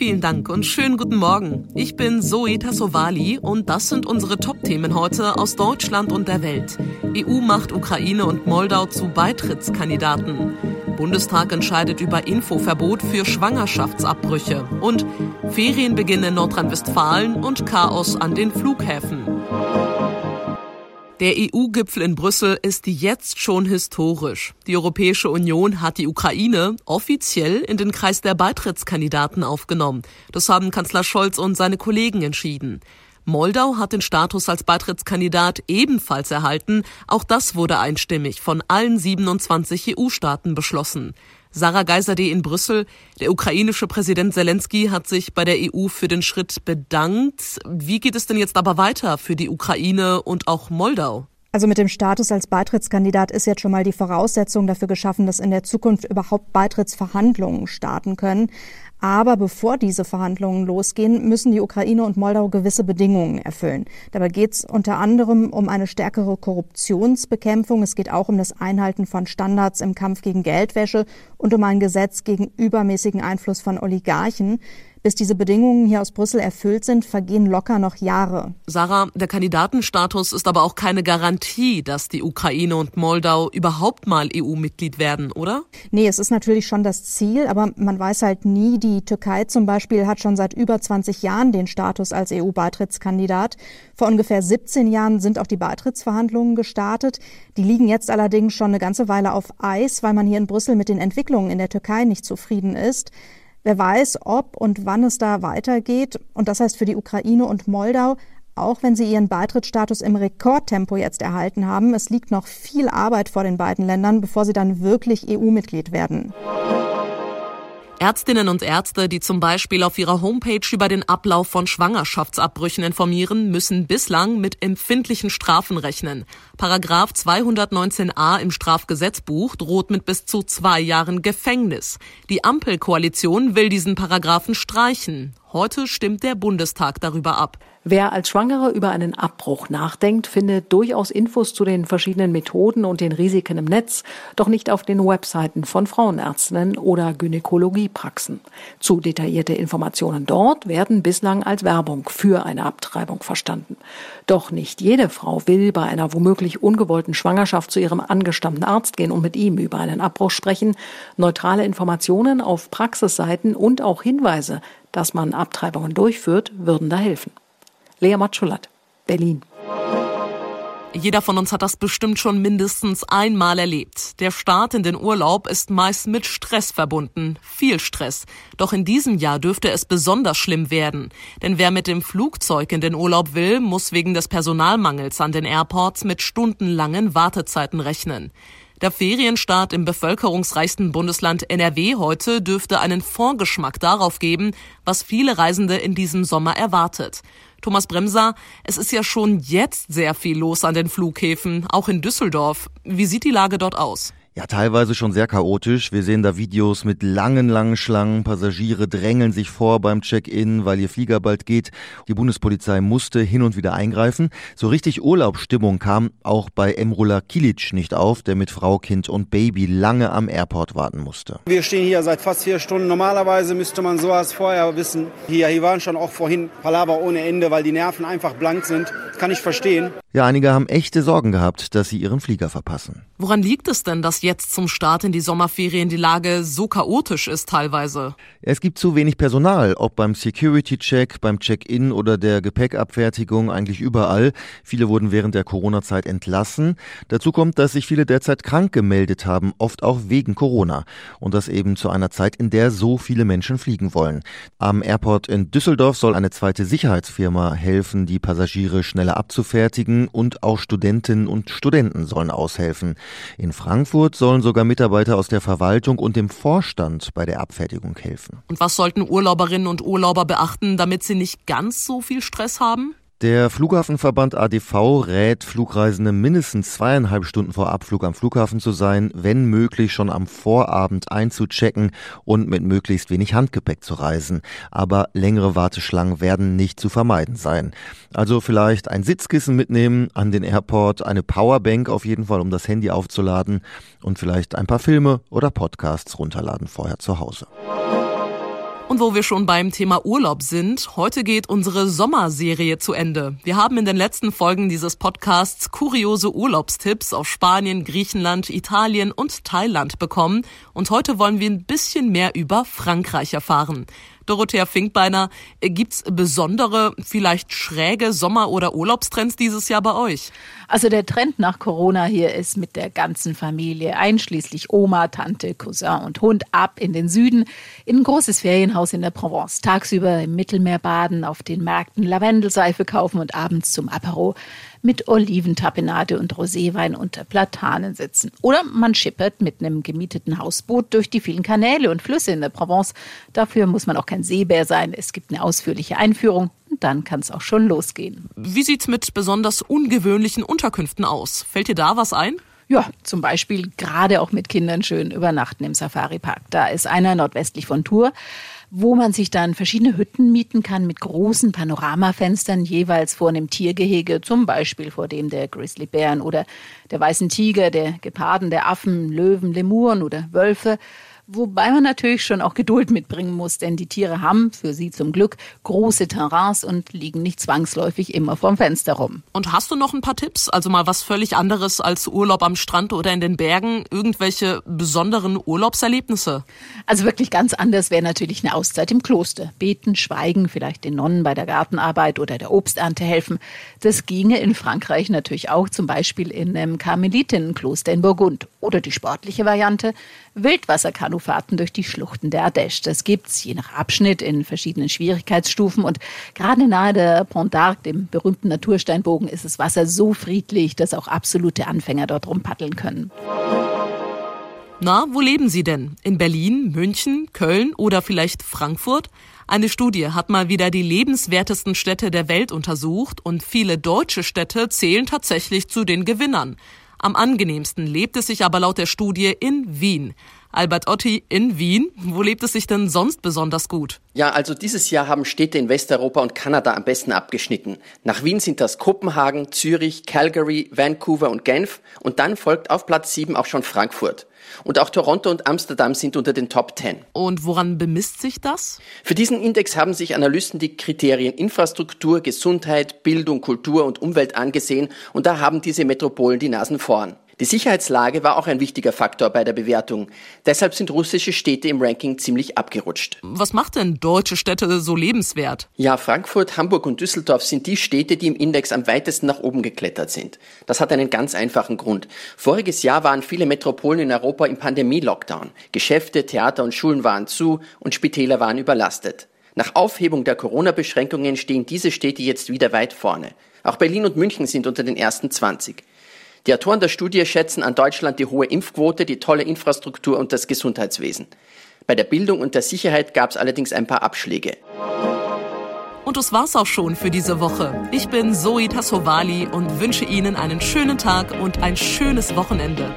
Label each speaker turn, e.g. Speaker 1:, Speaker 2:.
Speaker 1: Vielen Dank und schönen guten Morgen. Ich bin Zoe Tassovali und das sind unsere Top-Themen heute aus Deutschland und der Welt. EU macht Ukraine und Moldau zu Beitrittskandidaten. Bundestag entscheidet über Infoverbot für Schwangerschaftsabbrüche. Und Ferienbeginn in Nordrhein-Westfalen und Chaos an den Flughäfen. Der EU-Gipfel in Brüssel ist jetzt schon historisch. Die Europäische Union hat die Ukraine offiziell in den Kreis der Beitrittskandidaten aufgenommen. Das haben Kanzler Scholz und seine Kollegen entschieden. Moldau hat den Status als Beitrittskandidat ebenfalls erhalten. Auch das wurde einstimmig von allen 27 EU-Staaten beschlossen. Sarah Geiserde in Brüssel. Der ukrainische Präsident Zelensky hat sich bei der EU für den Schritt bedankt. Wie geht es denn jetzt aber weiter für die Ukraine und auch Moldau?
Speaker 2: Also mit dem Status als Beitrittskandidat ist jetzt schon mal die Voraussetzung dafür geschaffen, dass in der Zukunft überhaupt Beitrittsverhandlungen starten können. Aber bevor diese Verhandlungen losgehen, müssen die Ukraine und Moldau gewisse Bedingungen erfüllen. Dabei geht es unter anderem um eine stärkere Korruptionsbekämpfung. Es geht auch um das Einhalten von Standards im Kampf gegen Geldwäsche und um ein Gesetz gegen übermäßigen Einfluss von Oligarchen. Bis diese Bedingungen hier aus Brüssel erfüllt sind, vergehen locker noch Jahre.
Speaker 1: Sarah, der Kandidatenstatus ist aber auch keine Garantie, dass die Ukraine und Moldau überhaupt mal EU-Mitglied werden, oder?
Speaker 2: Nee, es ist natürlich schon das Ziel, aber man weiß halt nie. Die Türkei zum Beispiel hat schon seit über 20 Jahren den Status als EU-Beitrittskandidat. Vor ungefähr 17 Jahren sind auch die Beitrittsverhandlungen gestartet. Die liegen jetzt allerdings schon eine ganze Weile auf Eis, weil man hier in Brüssel mit den Entwicklungen in der Türkei nicht zufrieden ist. Wer weiß, ob und wann es da weitergeht. Und das heißt für die Ukraine und Moldau, auch wenn sie ihren Beitrittsstatus im Rekordtempo jetzt erhalten haben, es liegt noch viel Arbeit vor den beiden Ländern, bevor sie dann wirklich EU-Mitglied werden.
Speaker 1: Ärztinnen und Ärzte, die zum Beispiel auf ihrer Homepage über den Ablauf von Schwangerschaftsabbrüchen informieren, müssen bislang mit empfindlichen Strafen rechnen. Paragraph 219a im Strafgesetzbuch droht mit bis zu zwei Jahren Gefängnis. Die Ampelkoalition will diesen Paragraphen streichen. Heute stimmt der Bundestag darüber ab.
Speaker 3: Wer als Schwangere über einen Abbruch nachdenkt, findet durchaus Infos zu den verschiedenen Methoden und den Risiken im Netz, doch nicht auf den Webseiten von Frauenärztinnen oder Gynäkologiepraxen. Zu detaillierte Informationen dort werden bislang als Werbung für eine Abtreibung verstanden. Doch nicht jede Frau will bei einer womöglich ungewollten Schwangerschaft zu ihrem angestammten Arzt gehen und mit ihm über einen Abbruch sprechen. Neutrale Informationen auf Praxisseiten und auch Hinweise, dass man Abtreibungen durchführt, würden da helfen. Lea Matschulat, Berlin.
Speaker 1: Jeder von uns hat das bestimmt schon mindestens einmal erlebt. Der Start in den Urlaub ist meist mit Stress verbunden. Viel Stress. Doch in diesem Jahr dürfte es besonders schlimm werden. Denn wer mit dem Flugzeug in den Urlaub will, muss wegen des Personalmangels an den Airports mit stundenlangen Wartezeiten rechnen. Der Ferienstart im bevölkerungsreichsten Bundesland NRW heute dürfte einen Vorgeschmack darauf geben, was viele Reisende in diesem Sommer erwartet. Thomas Bremser, es ist ja schon jetzt sehr viel los an den Flughäfen, auch in Düsseldorf. Wie sieht die Lage dort aus?
Speaker 4: Ja, teilweise schon sehr chaotisch. Wir sehen da Videos mit langen, langen Schlangen. Passagiere drängeln sich vor beim Check-in, weil ihr Flieger bald geht. Die Bundespolizei musste hin und wieder eingreifen. So richtig Urlaubsstimmung kam auch bei Emrula Kilic nicht auf, der mit Frau, Kind und Baby lange am Airport warten musste.
Speaker 5: Wir stehen hier seit fast vier Stunden. Normalerweise müsste man sowas vorher wissen. Hier, hier waren schon auch vorhin Palaver ohne Ende, weil die Nerven einfach blank sind. Das kann ich verstehen.
Speaker 4: Ja, einige haben echte Sorgen gehabt, dass sie ihren Flieger verpassen.
Speaker 1: Woran liegt es denn, dass jetzt zum Start in die Sommerferien die Lage so chaotisch ist teilweise?
Speaker 4: Es gibt zu wenig Personal, ob beim Security-Check, beim Check-in oder der Gepäckabfertigung, eigentlich überall. Viele wurden während der Corona-Zeit entlassen. Dazu kommt, dass sich viele derzeit krank gemeldet haben, oft auch wegen Corona. Und das eben zu einer Zeit, in der so viele Menschen fliegen wollen. Am Airport in Düsseldorf soll eine zweite Sicherheitsfirma helfen, die Passagiere schneller abzufertigen und auch Studentinnen und Studenten sollen aushelfen. In Frankfurt sollen sogar Mitarbeiter aus der Verwaltung und dem Vorstand bei der Abfertigung helfen.
Speaker 1: Und was sollten Urlauberinnen und Urlauber beachten, damit sie nicht ganz so viel Stress haben?
Speaker 4: Der Flughafenverband ADV rät Flugreisende mindestens zweieinhalb Stunden vor Abflug am Flughafen zu sein, wenn möglich schon am Vorabend einzuchecken und mit möglichst wenig Handgepäck zu reisen. Aber längere Warteschlangen werden nicht zu vermeiden sein. Also vielleicht ein Sitzkissen mitnehmen an den Airport, eine Powerbank auf jeden Fall, um das Handy aufzuladen und vielleicht ein paar Filme oder Podcasts runterladen vorher zu Hause.
Speaker 1: Und wo wir schon beim Thema Urlaub sind, heute geht unsere Sommerserie zu Ende. Wir haben in den letzten Folgen dieses Podcasts kuriose Urlaubstipps auf Spanien, Griechenland, Italien und Thailand bekommen. Und heute wollen wir ein bisschen mehr über Frankreich erfahren. Dorothea Finkbeiner, gibt's besondere, vielleicht schräge Sommer- oder Urlaubstrends dieses Jahr bei euch?
Speaker 6: Also der Trend nach Corona hier ist mit der ganzen Familie, einschließlich Oma, Tante, Cousin und Hund, ab in den Süden, in ein großes Ferienhaus in der Provence. Tagsüber im Mittelmeer baden, auf den Märkten Lavendelseife kaufen und abends zum Apero mit Oliventapenade und Roséwein unter Platanen sitzen. Oder man schippert mit einem gemieteten Hausboot durch die vielen Kanäle und Flüsse in der Provence. Dafür muss man auch kein Seebär sein. Es gibt eine ausführliche Einführung und dann kann es auch schon losgehen.
Speaker 1: Wie sieht's mit besonders ungewöhnlichen Unterkünften aus? Fällt dir da was ein?
Speaker 6: Ja, zum Beispiel gerade auch mit Kindern schön übernachten im Safari-Park. Da ist einer nordwestlich von Tours wo man sich dann verschiedene Hütten mieten kann mit großen Panoramafenstern jeweils vor einem Tiergehege, zum Beispiel vor dem der Grizzlybären oder der weißen Tiger, der Geparden, der Affen, Löwen, Lemuren oder Wölfe. Wobei man natürlich schon auch Geduld mitbringen muss, denn die Tiere haben, für sie zum Glück, große Terrains und liegen nicht zwangsläufig immer vorm Fenster rum.
Speaker 1: Und hast du noch ein paar Tipps? Also mal was völlig anderes als Urlaub am Strand oder in den Bergen? Irgendwelche besonderen Urlaubserlebnisse?
Speaker 6: Also wirklich ganz anders wäre natürlich eine Auszeit im Kloster. Beten, schweigen, vielleicht den Nonnen bei der Gartenarbeit oder der Obsternte helfen. Das ginge in Frankreich natürlich auch, zum Beispiel in einem Karmelitinnenkloster in Burgund. Oder die sportliche Variante, Wildwasserkanufahrten durch die Schluchten der Ardèche. Das gibt's je nach Abschnitt in verschiedenen Schwierigkeitsstufen und gerade nahe der Pont d'Arc, dem berühmten Natursteinbogen, ist das Wasser so friedlich, dass auch absolute Anfänger dort rumpaddeln können.
Speaker 1: Na, wo leben Sie denn? In Berlin, München, Köln oder vielleicht Frankfurt? Eine Studie hat mal wieder die lebenswertesten Städte der Welt untersucht und viele deutsche Städte zählen tatsächlich zu den Gewinnern. Am angenehmsten lebt es sich aber laut der Studie in Wien. Albert Otti in Wien. Wo lebt es sich denn sonst besonders gut?
Speaker 7: Ja, also dieses Jahr haben Städte in Westeuropa und Kanada am besten abgeschnitten. Nach Wien sind das Kopenhagen, Zürich, Calgary, Vancouver und Genf und dann folgt auf Platz 7 auch schon Frankfurt. Und auch Toronto und Amsterdam sind unter den Top 10.
Speaker 1: Und woran bemisst sich das?
Speaker 7: Für diesen Index haben sich Analysten die Kriterien Infrastruktur, Gesundheit, Bildung, Kultur und Umwelt angesehen und da haben diese Metropolen die Nasen vorn. Die Sicherheitslage war auch ein wichtiger Faktor bei der Bewertung. Deshalb sind russische Städte im Ranking ziemlich abgerutscht.
Speaker 1: Was macht denn deutsche Städte so lebenswert?
Speaker 7: Ja, Frankfurt, Hamburg und Düsseldorf sind die Städte, die im Index am weitesten nach oben geklettert sind. Das hat einen ganz einfachen Grund. Voriges Jahr waren viele Metropolen in Europa im Pandemie-Lockdown. Geschäfte, Theater und Schulen waren zu und Spitäler waren überlastet. Nach Aufhebung der Corona-Beschränkungen stehen diese Städte jetzt wieder weit vorne. Auch Berlin und München sind unter den ersten 20. Die Autoren der Studie schätzen an Deutschland die hohe Impfquote, die tolle Infrastruktur und das Gesundheitswesen. Bei der Bildung und der Sicherheit gab es allerdings ein paar Abschläge.
Speaker 1: Und das war's auch schon für diese Woche. Ich bin Zoe Tassovali und wünsche Ihnen einen schönen Tag und ein schönes Wochenende.